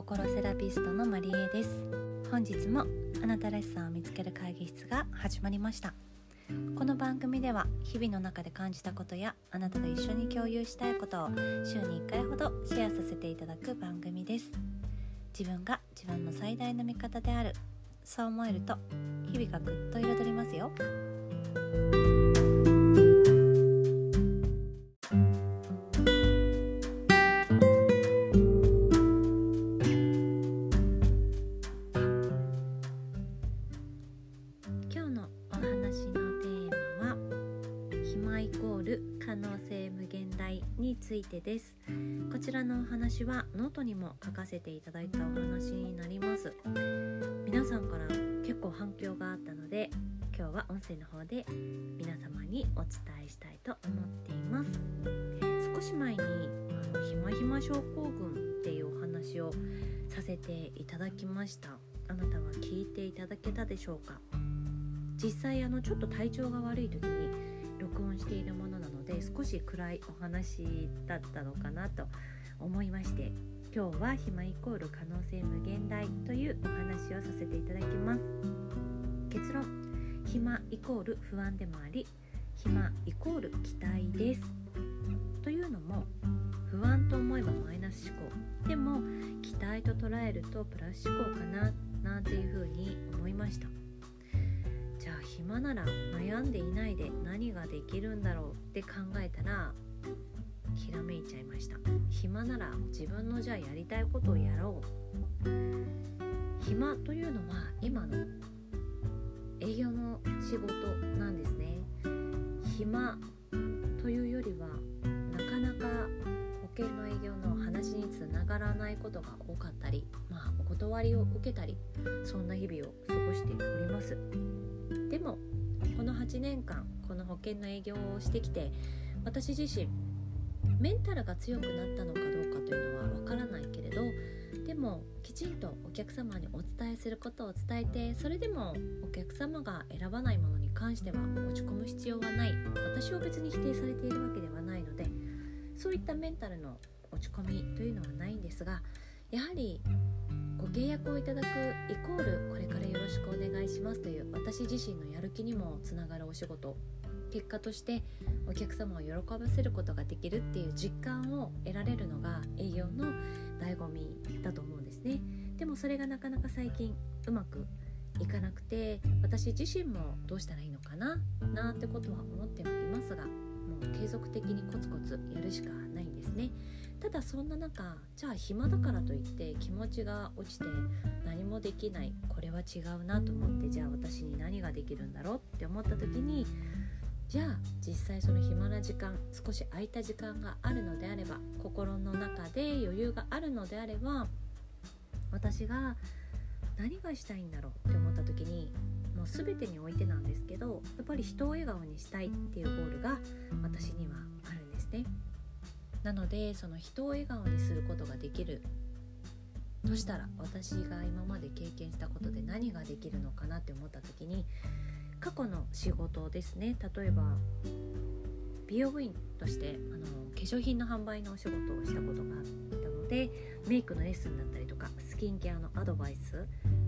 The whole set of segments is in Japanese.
心セラピストのマリエです。本日もあなたらしさを見つける会議室が始まりました。この番組では日々の中で感じたことやあなたと一緒に共有したいことを週に1回ほどシェアさせていただく番組です。自分が自分の最大の味方である。そう思えると日々がぐっと彩りますよ。イコール可能性無限大についてです。こちらのお話はノートにも書かせていただいたお話になります。皆さんから結構反響があったので今日は音声の方で皆様にお伝えしたいと思っています。少し前にあのひまひま症候群っていうお話をさせていただきました。あなたは聞いていただけたでしょうか？実際あのちょっと体調が悪い時に録音しているものなので少し暗いお話だったのかなと思いまして今日は暇イコール可能性無限大というお話をさせていただきます。結論暇イコール不安でもあり暇イコール期待です。というのも不安と思えばマイナス思考。でも期待と捉えるとプラス思考かななんていうふうに思いました。暇なら悩んでいないで何ができるんだろうって考えたらひらめいちゃいました。暇なら自分のじゃあやりたいことをやろう。暇というのは今の営業の仕事なんですね。暇というよりはなかなか保険の営業の話につながらないことが多かったりまあお断りを受けたりそんな日々を過ごしております。でもこの8年間この保険の営業をしてきて私自身メンタルが強くなったのかどうかというのはわからないけれどでもきちんとお客様にお伝えすることを伝えてそれでもお客様が選ばないものに関しては落ち込む必要はない。私を別に否定されているわけではないのでそういったメンタルの落ち込みというのはないんですがやはりご契約をいただくイコールこれからよろしくお願いしますという私自身のやる気にもつながるお仕事。結果としてお客様を喜ばせることができるっていう実感を得られるのが営業の醍醐味だと思うんですね。でもそれがなかなか最近うまくいかなくて私自身もどうしたらいいのかななんてことは思ってはいますがもう継続的にコツコツやるしかないんですね。ただそんな中じゃあ暇だからといって気持ちが落ちて何もできないこれは違うなと思ってじゃあ私に何ができるんだろうって思った時にじゃあ実際その暇な時間少し空いた時間があるのであれば心の中で余裕があるのであれば私が何がしたいんだろうって思った時にもう全てにおいてなんですけどやっぱり人を笑顔にしたいっていうゴールが私にはあるんですね。なのでその人を笑顔にすることができる。としたら私が今まで経験したことで何ができるのかなって思った時に過去の仕事ですね。例えば美容部員としてあの化粧品の販売のお仕事をしたことがあったのでメイクのレッスンだったりとかスキンケアのアドバイス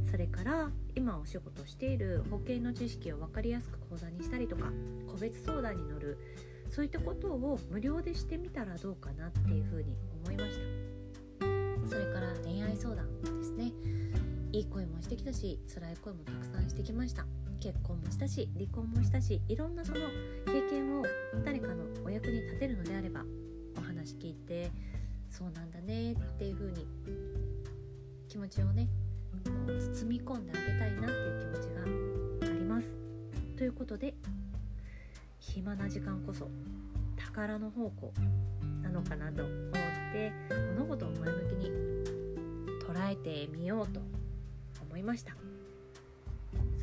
それから今お仕事している保険の知識を分かりやすく講座にしたりとか個別相談に乗るそういったことを無料でしてみたらどうかなっていうふうに思いました。それから恋愛相談ですね。いい声もしてきたし辛い声もたくさんしてきました。結婚もしたし離婚もしたしいろんなその経験を誰かのお役に立てるのであればお話聞いてそうなんだねっていう風に気持ちをね包み込んであげたいなっていう気持ちがあります。ということで暇な時間こそ宝の宝庫なのかなと思って物事を前向きに捉えてみようと思いました。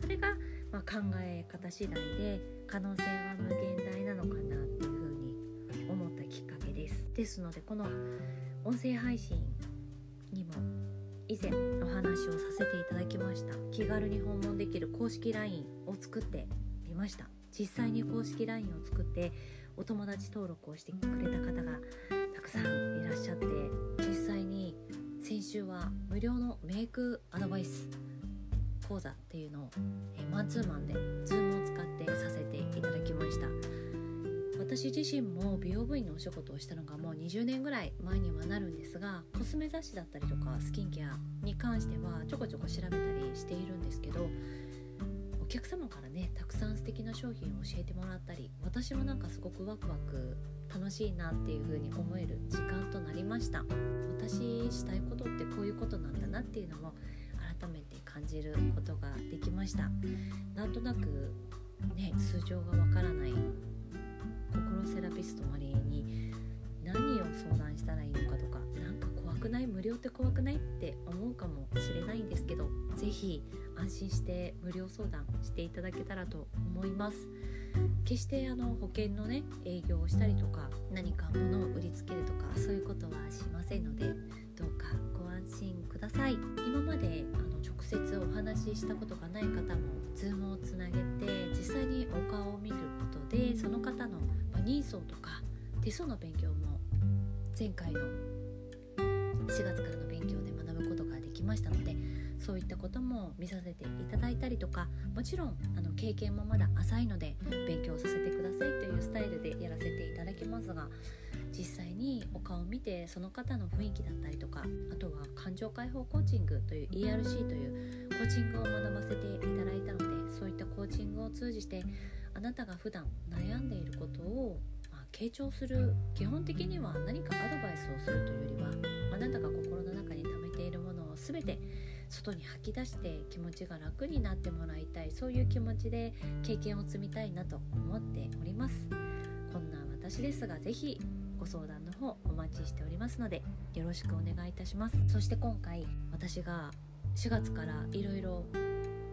それが、まあ、考え方次第で可能性は無限大なのかなっていうふうに思ったきっかけです。ですのでこの音声配信にも以前お話をさせていただきました。気軽に訪問できる公式 LINE を作ってみました。実際に公式 LINE を作ってお友達登録をしてくれた方がたくさんいらっしゃって実際に先週は無料のメイクアドバイス講座っていうのを、えマンツーマンで Zoom を使ってさせていただきました。私自身も美容部員のお仕事をしたのがもう20年ぐらい前にはなるんですがコスメ雑誌だったりとかスキンケアに関してはちょこちょこ調べたりしているんですけど客様からねたくさん素敵な商品を教えてもらったり私もなんかすごくワクワク楽しいなっていう風に思える時間となりました。私したいことってこういうことなんだなっていうのも改めて感じることができました。なんとなくね通常がわからない心セラピストマリエに何を相談したらいいのかとかくない？無料って怖くない？って思うかもしれないんですけど是非安心して無料相談していただけたらと思います。決してあの保険のね営業をしたりとか何か物を売りつけるとかそういうことはしませんのでどうかご安心ください。今まであの直接お話ししたことがない方も Zoom をつなげて実際にお顔を見ることでその方のニーソーとか手相の勉強も前回の4月からの勉強で学ぶことができましたのでそういったことも見させていただいたりとかもちろんあの経験もまだ浅いので勉強させてくださいというスタイルでやらせていただきますが実際にお顔を見てその方の雰囲気だったりとかあとは感情解放コーチングという ERC というコーチングを学ばせていただいたのでそういったコーチングを通じてあなたが普段悩んでいることを、傾聴する基本的には何かアドバイスをするというよりはあなたが心の中に溜めているものを全て外に吐き出して気持ちが楽になってもらいたいそういう気持ちで経験を積みたいなと思っております。こんな私ですが是非ご相談の方お待ちしておりますのでよろしくお願いいたします。そして今回私が4月からいろいろ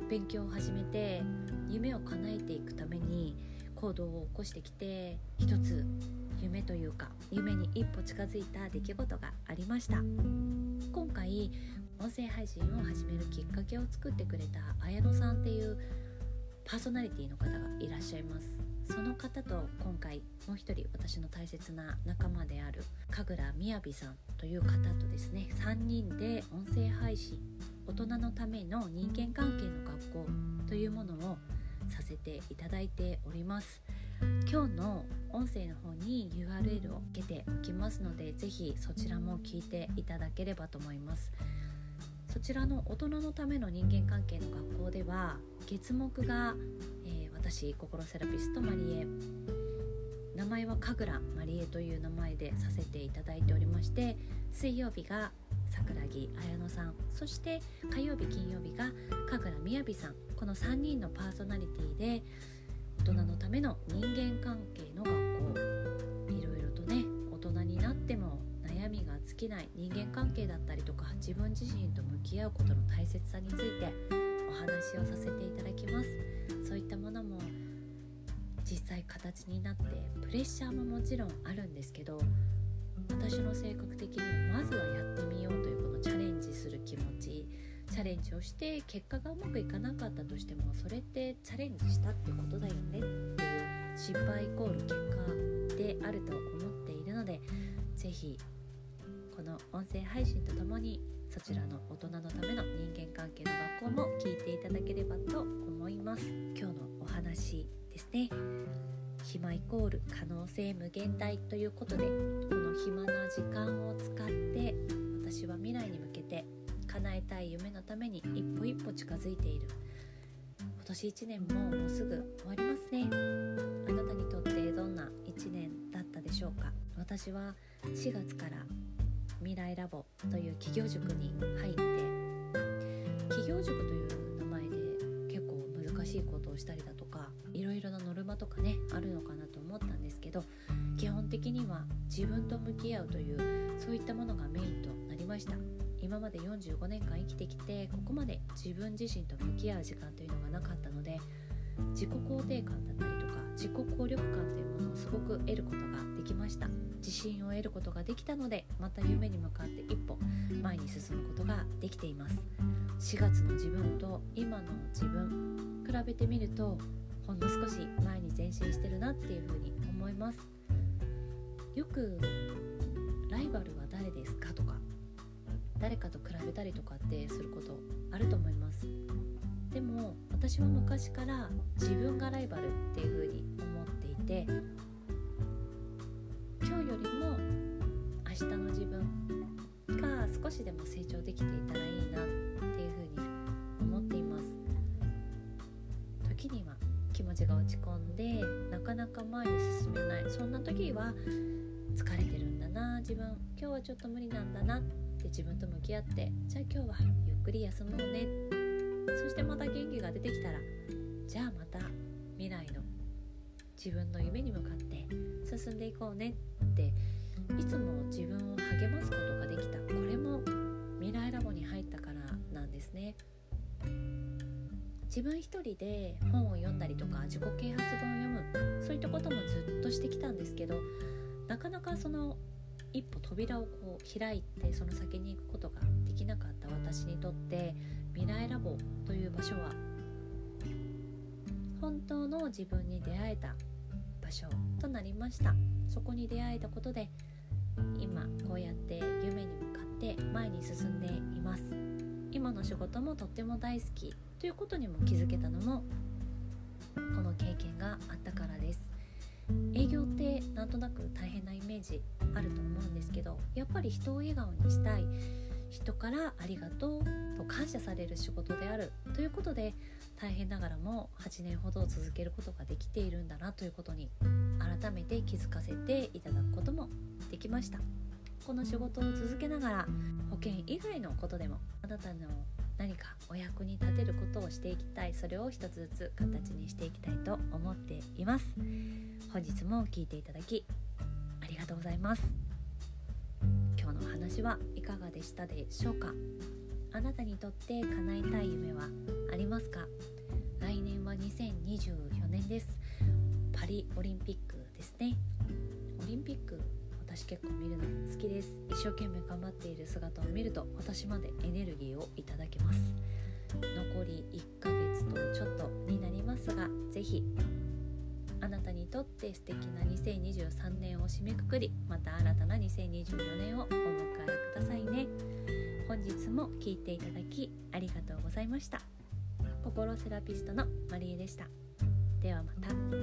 勉強を始めて夢を叶えていくために行動を起こしてきて一つ夢というか夢に一歩近づいた出来事がありました。今回音声配信を始めるきっかけを作ってくれた綾野さんっていうパーソナリティの方がいらっしゃいます。その方と今回もう一人私の大切な仲間である神楽みやびさんという方とですね3人で音声配信大人のための人間関係の学校というものをさせていただいております。今日の音声の方に URL をつけておきますので是非そちらも聞いていただければと思います。そちらの大人のための人間関係の学校では月目が、えー、私心セラピストマリエ名前は神楽マリエという名前でさせていただいておりまして水曜日が桜木彩乃さん。そして火曜日金曜日が神楽みやびさん。この3人のパーソナリティで大人のための人間関係の学校。いろいろとね大人になっても悩みが尽きない人間関係だったりとか自分自身と向き合うことの大切さについてお話をさせていただきます。そういったものも実際形になってプレッシャーももちろんあるんですけど私の性格的にはまずはやってみようというこのチャレンジする気持ちチャレンジをして結果がうまくいかなかったとしてもそれってチャレンジしたってことだよねっていう失敗イコール結果であると思っているので是非この音声配信とともにそちらの大人のための人間関係の学校も聞いていただければと思います。今日のお話ですね。暇イコール可能性無限大ということでこの暇な時間を使って私は未来に向けて叶えたい夢のために一歩一歩近づいている。今年1年ももうすぐ終わりますね。あなたにとってどんな1年だったでしょうか？私は4月から未来ラボという企業塾に入って企業塾という名前で結構難しいことをしたりだといろいろなノルマとかねあるのかなと思ったんですけど基本的には自分と向き合うというそういったものがメインとなりました。今まで45年間生きてきてここまで自分自身と向き合う時間というのがなかったので自己肯定感だったりとか自己効力感というものをすごく得ることができました。自信を得ることができたのでまた夢に向かって一歩前に進むことができています。4月の自分と今の自分比べてみるとほんの少し前に前進してるなっていうふうに思います。よくライバルは誰ですかとか誰かと比べたりとかってすることあると思います。でも私は昔から自分がライバルっていう風に思っていて今日よりも明日の自分が少しでも成長できていたら気持ちが落ち込んでなかなか前に進めない。そんな時は疲れてるんだな。自分今日はちょっと無理なんだなって自分と向き合ってじゃあ今日はゆっくり休もうね。そしてまた元気が出てきたらじゃあまた未来の自分の夢に向かって進んでいこうねっていつも自分を励ますことができた。これも未来ラボに入ったからなんですね。自分一人で本を読んだりとか自己啓発本を読むそういったこともずっとしてきたんですけどなかなかその一歩扉をこう開いてその先に行くことができなかった私にとって未来ラボという場所は本当の自分に出会えた場所となりました。そこに出会えたことで今こうやって夢に向かって前に進んでいます。今の仕事もとっても大好きということにも気づけたのもこの経験があったからです。営業ってなんとなく大変なイメージあると思うんですけどやっぱり人を笑顔にしたい人からありがとうと感謝される仕事であるということで大変ながらも8年ほど続けることができているんだなということに改めて気づかせていただくこともできました。この仕事を続けながら保険以外のことでもあなたの何かお役に立てることをしていきたいそれを一つずつ形にしていきたいと思っています。本日も聞いていただきありがとうございます。今日のお話はいかがでしたでしょうか？あなたにとって叶えたい夢はありますか？来年は2024年です。パリオリンピックですね。オリンピック私結構見るの好きです。一生懸命頑張っている姿を見ると私までエネルギーをいただけます。残り1ヶ月とちょっとになりますが是非あなたにとって素敵な2023年を締めくくりまた新たな2024年をお迎えくださいね。本日も聴いていただきありがとうございました。心セラピストのマリエでした。ではまた。